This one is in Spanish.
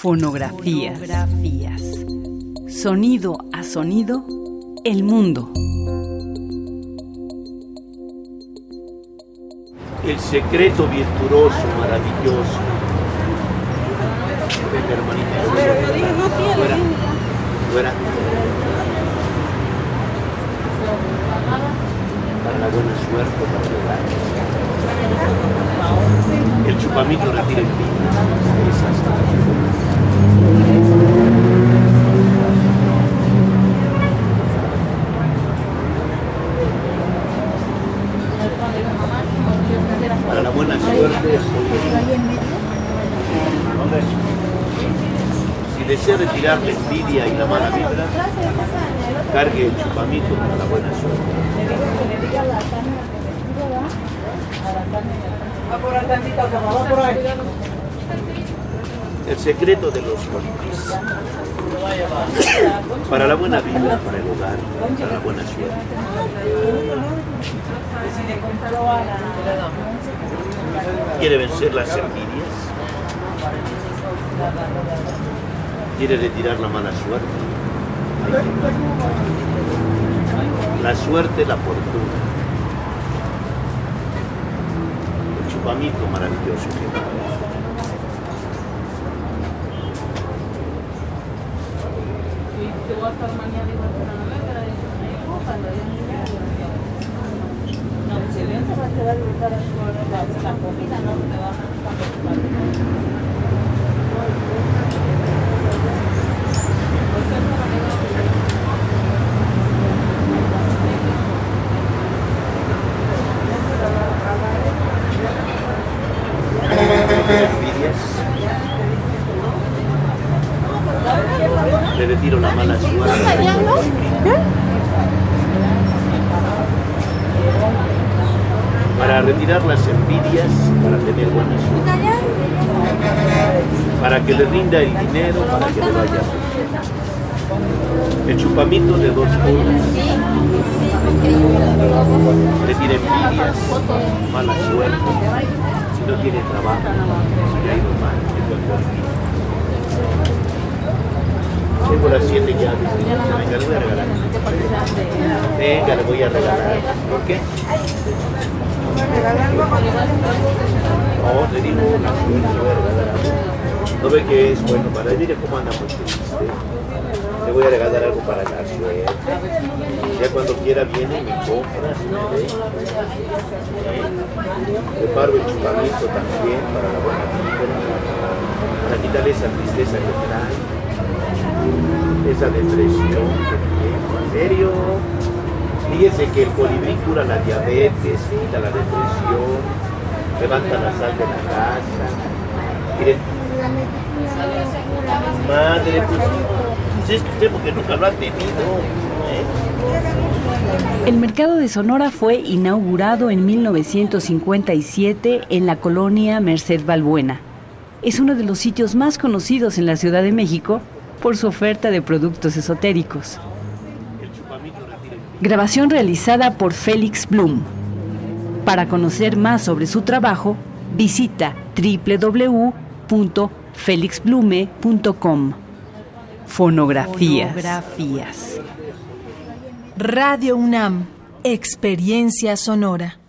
Fonografías. Sonido a sonido, el mundo. El secreto virtuoso, maravilloso. Vente, hermanita. Fuera. Fuera. Para la buena suerte, para el. El chupamito retira el vino. Si desea retirar la envidia y la mala vibra, cargue el chupamito para la buena suerte. El secreto de los colibríes. Para la buena vida, para el hogar, para la buena suerte. ¿Quiere vencer las envidias? ¿Quiere retirar la mala suerte? La suerte, la fortuna. El chupamito maravilloso que envidias. Le retiro la. Para retirar las envidias, para tener buena suerte. Para que le rinda el dinero, para que le vaya. El chupamito de dos horas. Retira envidias, mala suerte. Si no tiene trabajo, si le ha ido mal, tengo las siete llaves. Venga, le voy a regalar. Venga, le voy a regalar. ¿Por qué? No, le digo una. ¿No ve que es bueno para? Mire cómo anda muy triste. Le voy a regalar algo para la suerte. Ya cuando quiera viene y me compra, si me ve. Preparo el chupamito también para la buena vida. Para quitarle esa tristeza que trae esa depresión. En serio, fíjese que el colibrí cura la diabetes, quita la depresión, levanta la sal de la casa. Miren, madre, pues es que usted porque nunca lo ha tenido. ¿eh? El mercado de Sonora fue inaugurado en 1957 en la colonia Merced Balbuena. Es uno de los sitios más conocidos en la Ciudad de México por su oferta de productos esotéricos. Grabación realizada por Félix Blum. Para conocer más sobre su trabajo, visita www.felixblume.com. Fonografías. Fonografías. Radio UNAM, experiencia sonora.